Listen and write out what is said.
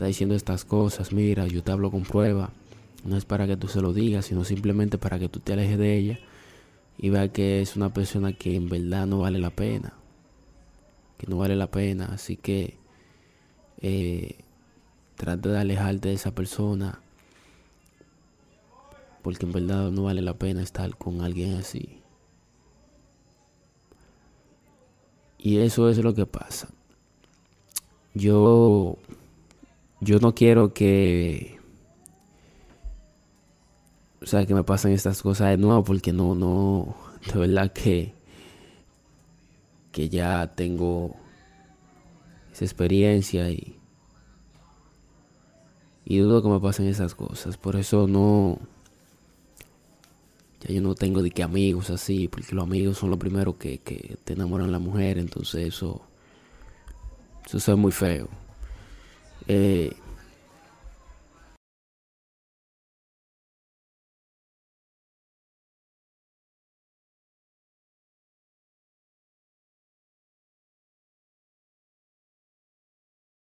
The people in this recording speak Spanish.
está diciendo estas cosas, mira, yo te hablo con prueba, no es para que tú se lo digas, sino simplemente para que tú te alejes de ella y veas que es una persona que en verdad no vale la pena, que no vale la pena, así que eh, trata de alejarte de esa persona porque en verdad no vale la pena estar con alguien así. Y eso es lo que pasa. Yo yo no quiero que o sea, que me pasen estas cosas de nuevo porque no no de verdad que que ya tengo esa experiencia y y dudo que me pasen esas cosas, por eso no ya yo no tengo de que amigos así, porque los amigos son los primeros que, que te enamoran la mujer, entonces eso, eso es muy feo. Eh,